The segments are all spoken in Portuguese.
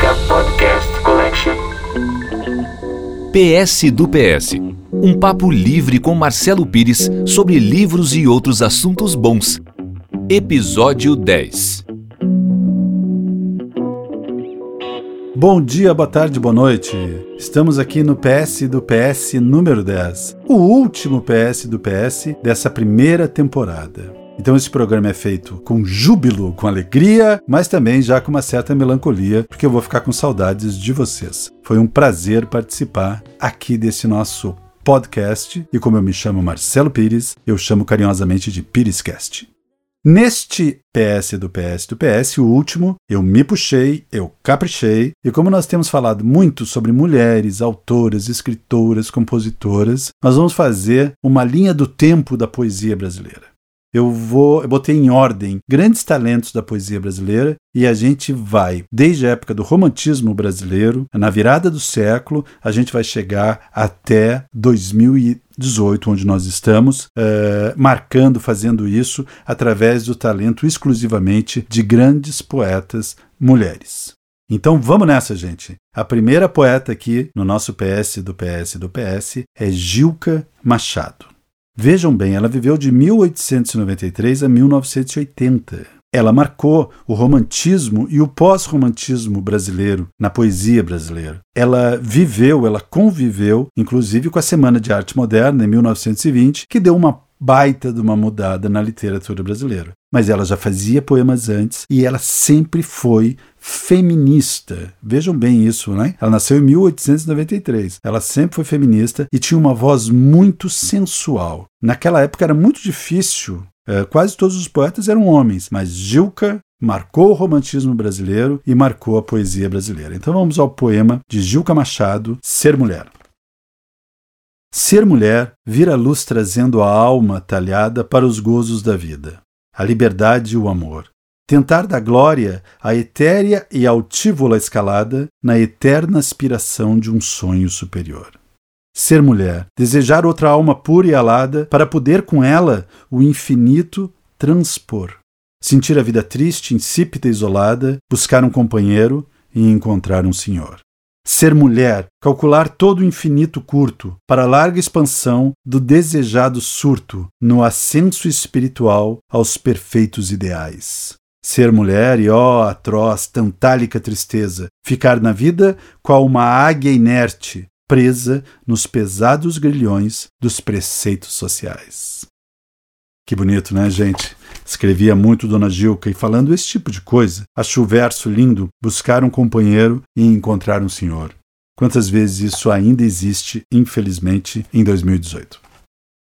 Música Podcast Collection. PS do PS. Um papo livre com Marcelo Pires sobre livros e outros assuntos bons. Episódio 10. Bom dia, boa tarde, boa noite. Estamos aqui no PS do PS número 10, o último PS do PS dessa primeira temporada. Então esse programa é feito com júbilo, com alegria, mas também já com uma certa melancolia, porque eu vou ficar com saudades de vocês. Foi um prazer participar aqui desse nosso podcast e como eu me chamo Marcelo Pires, eu chamo carinhosamente de Pirescast. Neste PS do PS do PS, o último, eu me puxei, eu caprichei, e como nós temos falado muito sobre mulheres, autoras, escritoras, compositoras, nós vamos fazer uma linha do tempo da poesia brasileira. Eu vou, eu botei em ordem grandes talentos da poesia brasileira e a gente vai, desde a época do romantismo brasileiro, na virada do século, a gente vai chegar até 2018, onde nós estamos, uh, marcando, fazendo isso através do talento exclusivamente de grandes poetas mulheres. Então vamos nessa, gente. A primeira poeta aqui no nosso PS do PS do PS é Gilca Machado. Vejam bem, ela viveu de 1893 a 1980. Ela marcou o romantismo e o pós-romantismo brasileiro na poesia brasileira. Ela viveu, ela conviveu, inclusive com a Semana de Arte Moderna, em 1920, que deu uma baita de uma mudada na literatura brasileira. Mas ela já fazia poemas antes e ela sempre foi feminista. Vejam bem isso, né? Ela nasceu em 1893. Ela sempre foi feminista e tinha uma voz muito sensual. Naquela época era muito difícil, é, quase todos os poetas eram homens, mas Gilca marcou o romantismo brasileiro e marcou a poesia brasileira. Então vamos ao poema de Gilca Machado, Ser Mulher. Ser mulher vira luz trazendo a alma talhada para os gozos da vida, a liberdade e o amor. Tentar da glória a etérea e altívola escalada na eterna aspiração de um sonho superior. Ser mulher, desejar outra alma pura e alada para poder com ela o infinito transpor. Sentir a vida triste, insípida e isolada, buscar um companheiro e encontrar um senhor. Ser mulher, calcular todo o infinito curto, para a larga expansão do desejado surto, no ascenso espiritual aos perfeitos ideais. Ser mulher e, ó, oh, atroz, tantálica tristeza, ficar na vida qual uma águia inerte, presa nos pesados grilhões dos preceitos sociais. Que bonito, né, gente? Escrevia muito Dona Gilca e falando esse tipo de coisa, acho o verso lindo buscar um companheiro e encontrar um senhor. Quantas vezes isso ainda existe, infelizmente, em 2018?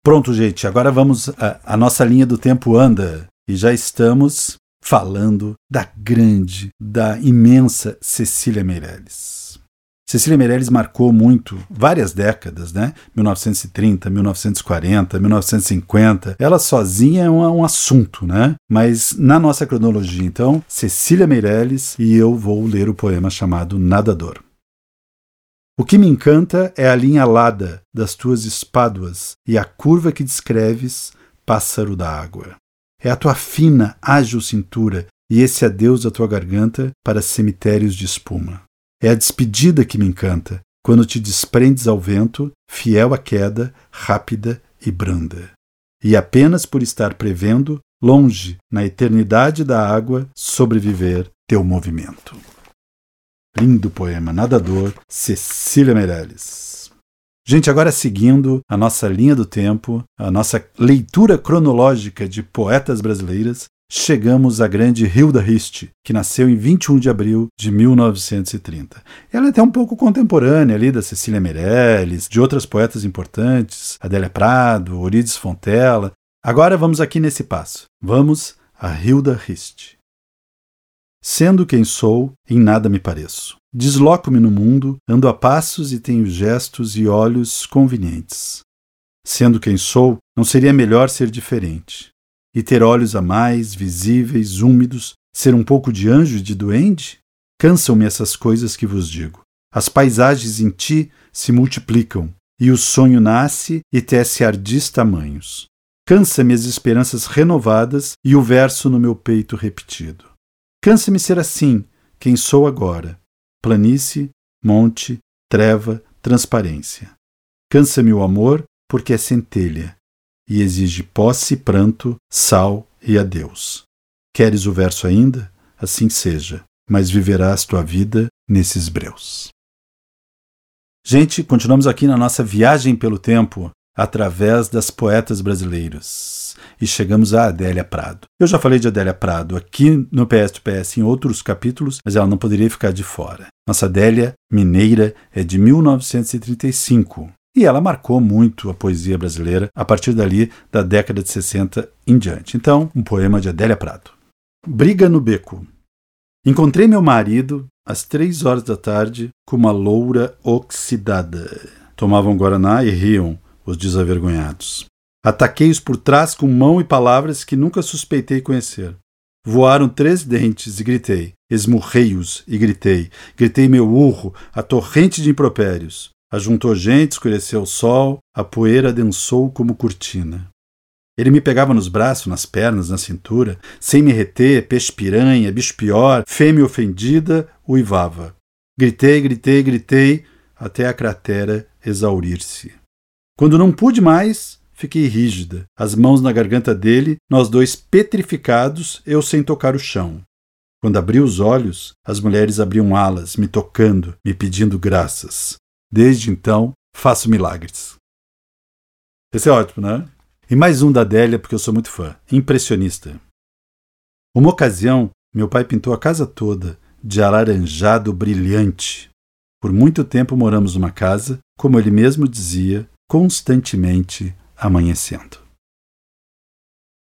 Pronto, gente, agora vamos. A, a nossa linha do tempo anda e já estamos falando da grande, da imensa Cecília Meirelles. Cecília Meirelles marcou muito várias décadas, né? 1930, 1940, 1950. Ela sozinha é um, um, assunto, né? Mas na nossa cronologia, então, Cecília Meirelles e eu vou ler o poema chamado Nadador. O que me encanta é a linha alada das tuas espáduas e a curva que descreves, pássaro da água. É a tua fina, ágil cintura e esse adeus da tua garganta para cemitérios de espuma. É a despedida que me encanta, quando te desprendes ao vento, fiel à queda, rápida e branda. E apenas por estar prevendo, longe, na eternidade da água, sobreviver teu movimento. Lindo poema, Nadador, Cecília Meirelles. Gente, agora seguindo a nossa linha do tempo, a nossa leitura cronológica de poetas brasileiras, chegamos à grande Hilda Hist, que nasceu em 21 de abril de 1930. Ela é até um pouco contemporânea ali da Cecília Meirelles, de outras poetas importantes, Adélia Prado, Orides Fontella. Agora vamos aqui nesse passo. Vamos a Hilda Hist. Sendo quem sou, em nada me pareço. Desloco-me no mundo, ando a passos e tenho gestos e olhos convenientes. Sendo quem sou, não seria melhor ser diferente e ter olhos a mais, visíveis, úmidos, ser um pouco de anjo e de duende? Cansam-me essas coisas que vos digo. As paisagens em ti se multiplicam, e o sonho nasce e tece ardis tamanhos. Cansa-me as esperanças renovadas e o verso no meu peito repetido. Cansa-me ser assim, quem sou agora. planície, monte, treva, transparência. Cansa-me o amor, porque é centelha, e exige posse, pranto, sal e adeus. Queres o verso ainda? Assim seja, mas viverás tua vida nesses breus. Gente, continuamos aqui na nossa viagem pelo tempo através das poetas brasileiras e chegamos a Adélia Prado. Eu já falei de Adélia Prado aqui no PS do PS em outros capítulos, mas ela não poderia ficar de fora. Nossa Adélia Mineira é de 1935 e ela marcou muito a poesia brasileira a partir dali da década de 60 em diante. Então, um poema de Adélia Prado. Briga no beco. Encontrei meu marido às três horas da tarde com uma loura oxidada. Tomavam guaraná e riam, os desavergonhados. Ataquei-os por trás com mão e palavras que nunca suspeitei conhecer. Voaram três dentes e gritei. Esmurrei-os e gritei. Gritei meu urro, a torrente de impropérios. Ajuntou gente, escureceu o sol, a poeira densou como cortina. Ele me pegava nos braços, nas pernas, na cintura, sem me reter, peixe-piranha, bicho pior, fêmea ofendida, uivava. Gritei, gritei, gritei, até a cratera exaurir-se. Quando não pude mais, fiquei rígida, as mãos na garganta dele, nós dois petrificados, eu sem tocar o chão. Quando abri os olhos, as mulheres abriam alas, me tocando, me pedindo graças. Desde então, faço milagres. Esse é ótimo, né? E mais um da Adélia, porque eu sou muito fã. Impressionista. Uma ocasião, meu pai pintou a casa toda de alaranjado brilhante. Por muito tempo moramos numa casa, como ele mesmo dizia, constantemente amanhecendo.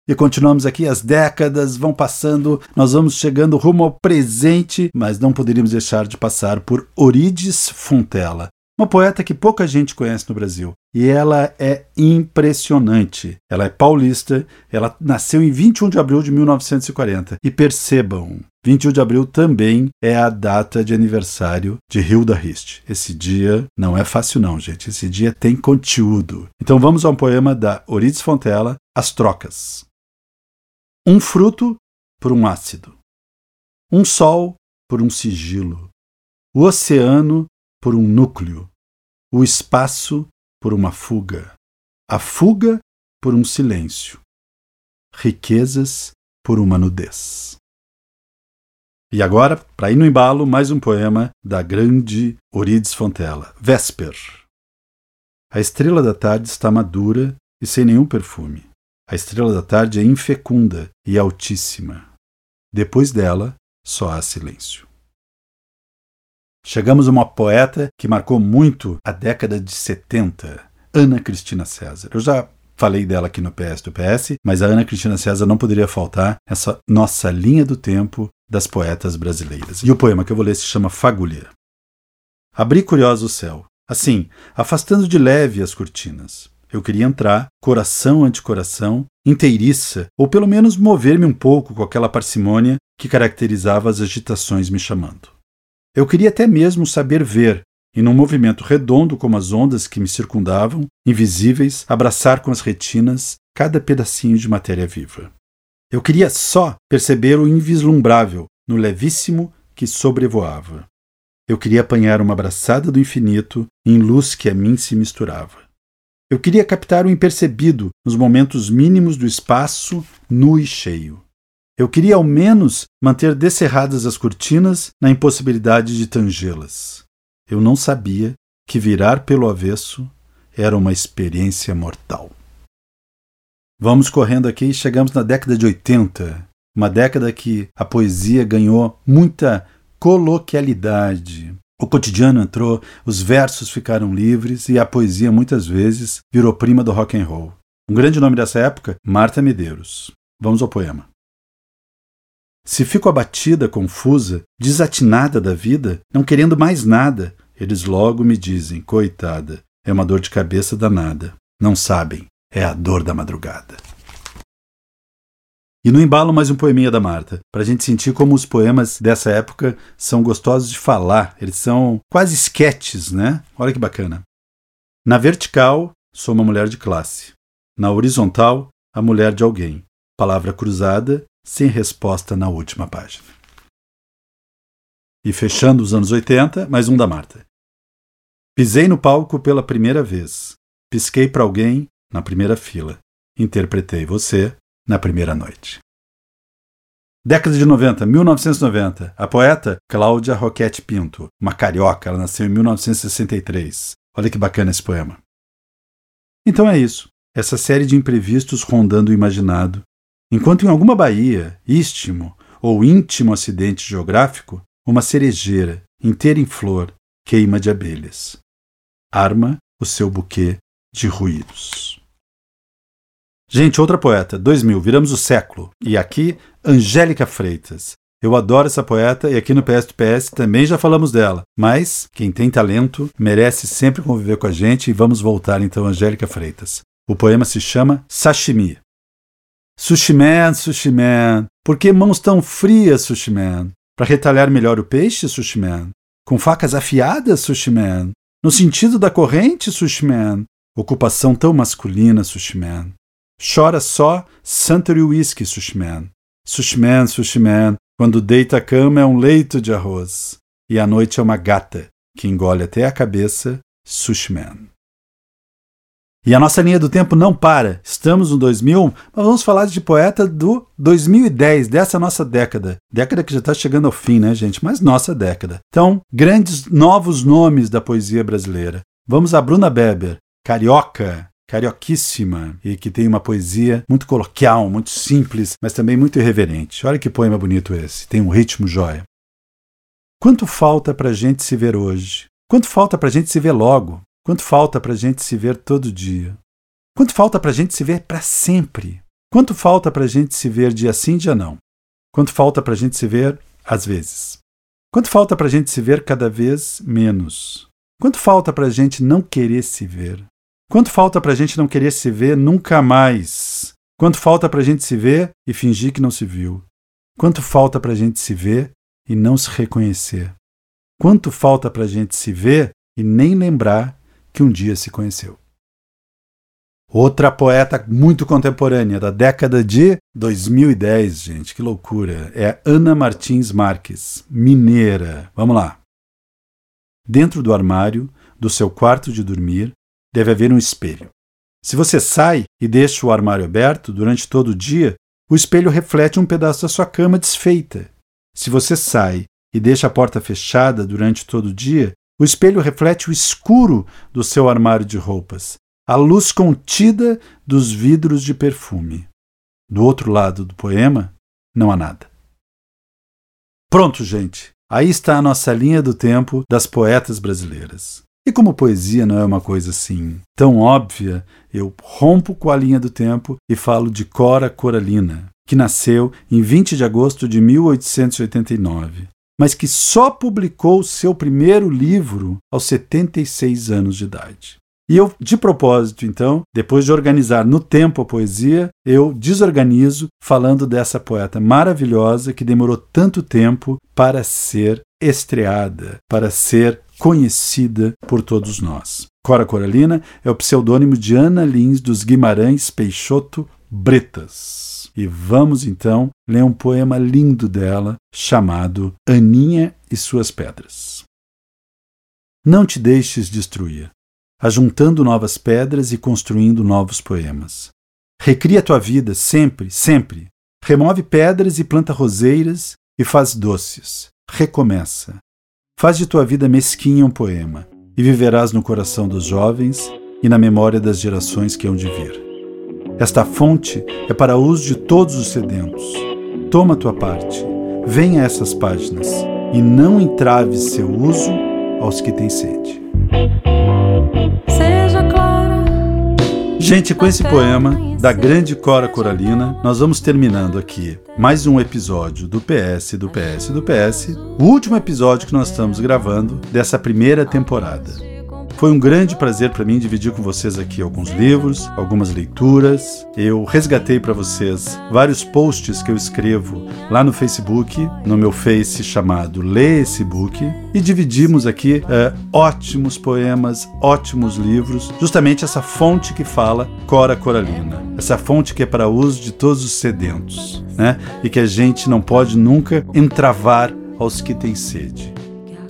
E continuamos aqui, as décadas vão passando, nós vamos chegando rumo ao presente, mas não poderíamos deixar de passar por Orides Fontela, uma poeta que pouca gente conhece no Brasil. E ela é impressionante. Ela é paulista, ela nasceu em 21 de abril de 1940. E percebam, 21 de abril também é a data de aniversário de Hilda Hist. Esse dia não é fácil não, gente. Esse dia tem conteúdo. Então vamos ao poema da Orides Fontela, As Trocas. Um fruto por um ácido. Um sol por um sigilo. O oceano por um núcleo, o espaço por uma fuga, a fuga por um silêncio, riquezas por uma nudez. E agora, para ir no embalo, mais um poema da grande Orides Fontela, Vesper. A estrela da tarde está madura e sem nenhum perfume. A estrela da tarde é infecunda e altíssima. Depois dela, só há silêncio. Chegamos a uma poeta que marcou muito a década de 70, Ana Cristina César. Eu já falei dela aqui no PS do PS, mas a Ana Cristina César não poderia faltar essa nossa linha do tempo das poetas brasileiras. E o poema que eu vou ler se chama Fagulha. Abri curioso o céu, assim, afastando de leve as cortinas. Eu queria entrar, coração ante coração, inteiriça, ou pelo menos mover-me um pouco com aquela parcimônia que caracterizava as agitações me chamando. Eu queria até mesmo saber ver, e num movimento redondo como as ondas que me circundavam, invisíveis, abraçar com as retinas cada pedacinho de matéria viva. Eu queria só perceber o invislumbrável no levíssimo que sobrevoava. Eu queria apanhar uma abraçada do infinito em luz que a mim se misturava. Eu queria captar o impercebido nos momentos mínimos do espaço nu e cheio. Eu queria ao menos manter descerradas as cortinas na impossibilidade de tangê-las. Eu não sabia que virar pelo avesso era uma experiência mortal. Vamos correndo aqui e chegamos na década de 80, uma década que a poesia ganhou muita coloquialidade. O cotidiano entrou, os versos ficaram livres e a poesia muitas vezes virou prima do rock and roll. Um grande nome dessa época, Marta Medeiros. Vamos ao poema. Se fico abatida, confusa, desatinada da vida, não querendo mais nada, eles logo me dizem: coitada, é uma dor de cabeça danada. Não sabem, é a dor da madrugada. E no embalo, mais um poeminha da Marta, para a gente sentir como os poemas dessa época são gostosos de falar, eles são quase esquetes, né? Olha que bacana. Na vertical, sou uma mulher de classe. Na horizontal, a mulher de alguém. Palavra cruzada, sem resposta na última página. E fechando os anos 80, mais um da Marta. Pisei no palco pela primeira vez. Pisquei para alguém na primeira fila. Interpretei você na primeira noite. Década de 90, 1990. A poeta Cláudia Roquette Pinto, uma carioca, ela nasceu em 1963. Olha que bacana esse poema. Então é isso. Essa série de imprevistos rondando o imaginado, enquanto em alguma baía, istmo ou íntimo acidente geográfico, uma cerejeira, inteira em flor, queima de abelhas. Arma o seu buquê de ruídos. Gente, outra poeta, 2000, viramos o século. E aqui, Angélica Freitas. Eu adoro essa poeta e aqui no PS do PS também já falamos dela. Mas quem tem talento merece sempre conviver com a gente e vamos voltar então, Angélica Freitas. O poema se chama Sashimi. Sushi Man, Sushi Man, por que mãos tão frias, Sushi Man? Para retalhar melhor o peixe, Sushi Man? Com facas afiadas, Sushi Man? No sentido da corrente, Sushi Man? Ocupação tão masculina, Sushi Man. Chora só Suntory Whisky, Sushi Man. Sushi Man, Sushi Man, quando deita a cama é um leito de arroz. E a noite é uma gata que engole até a cabeça, Sushi Man. E a nossa linha do tempo não para. Estamos no 2000, mas vamos falar de poeta do 2010, dessa nossa década. Década que já está chegando ao fim, né, gente? Mas nossa década. Então, grandes novos nomes da poesia brasileira. Vamos a Bruna Beber, carioca, carioquíssima e que tem uma poesia muito coloquial, muito simples, mas também muito irreverente. Olha que poema bonito esse, tem um ritmo jóia. Quanto falta para a gente se ver hoje? Quanto falta para a gente se ver logo? Quanto falta para a gente se ver todo dia? Quanto falta para a gente se ver para sempre? Quanto falta para a gente se ver dia sim, dia não? Quanto falta para a gente se ver às vezes? Quanto falta para a gente se ver cada vez menos? Quanto falta para a gente não querer se ver? Quanto falta para a gente não querer se ver nunca mais? Quanto falta para a gente se ver e fingir que não se viu? Quanto falta para a gente se ver e não se reconhecer? Quanto falta para a gente se ver e nem lembrar que um dia se conheceu? Outra poeta muito contemporânea, da década de 2010, gente, que loucura, é Ana Martins Marques, mineira. Vamos lá. Dentro do armário, do seu quarto de dormir, deve haver um espelho. Se você sai e deixa o armário aberto durante todo o dia, o espelho reflete um pedaço da sua cama desfeita. Se você sai e deixa a porta fechada durante todo o dia, o espelho reflete o escuro do seu armário de roupas, a luz contida dos vidros de perfume. Do outro lado do poema, não há nada. Pronto, gente. Aí está a nossa linha do tempo das poetas brasileiras. E como poesia não é uma coisa assim tão óbvia, eu rompo com a linha do tempo e falo de Cora Coralina, que nasceu em 20 de agosto de 1889, mas que só publicou seu primeiro livro aos 76 anos de idade. E eu, de propósito, então, depois de organizar no tempo a poesia, eu desorganizo falando dessa poeta maravilhosa que demorou tanto tempo para ser estreada, para ser conhecida por todos nós. Cora Coralina é o pseudônimo de Ana Lins dos Guimarães Peixoto Bretas. E vamos então ler um poema lindo dela chamado Aninha e Suas Pedras. Não te deixes destruir, ajuntando novas pedras e construindo novos poemas. Recria tua vida sempre, sempre. Remove pedras e planta roseiras e faz doces. Recomeça. Faz de tua vida mesquinha um poema, e viverás no coração dos jovens e na memória das gerações que hão de vir. Esta fonte é para uso de todos os sedentos. Toma tua parte, venha a essas páginas, e não entraves seu uso aos que têm sede. Gente, com esse poema da grande Cora Coralina, nós vamos terminando aqui mais um episódio do PS, do PS, do PS, o último episódio que nós estamos gravando dessa primeira temporada. Foi um grande prazer para mim dividir com vocês aqui alguns livros, algumas leituras. Eu resgatei para vocês vários posts que eu escrevo lá no Facebook, no meu Face chamado Lê esse book, e dividimos aqui é, ótimos poemas, ótimos livros, justamente essa fonte que fala Cora Coralina, essa fonte que é para uso de todos os sedentos, né? E que a gente não pode nunca entravar aos que têm sede.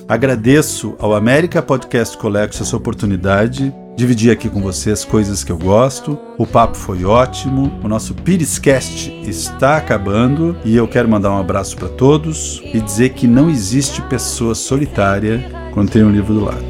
Agradeço ao América Podcast Collection essa oportunidade dividir aqui com vocês coisas que eu gosto. O papo foi ótimo. O nosso Piriscast está acabando e eu quero mandar um abraço para todos e dizer que não existe pessoa solitária quando tem um livro do lado.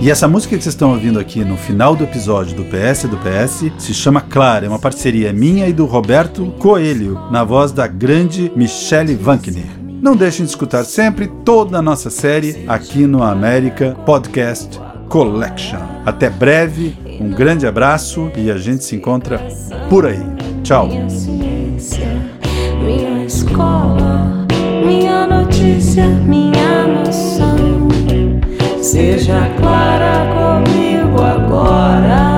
E essa música que vocês estão ouvindo aqui no final do episódio do PS do PS se chama Clara, é uma parceria minha e do Roberto Coelho, na voz da grande Michelle Vankner. Não deixem de escutar sempre toda a nossa série aqui no América Podcast Collection. Até breve, um grande abraço e a gente se encontra por aí. Tchau. Minha escola, minha notícia, minha noção. Seja clara comigo agora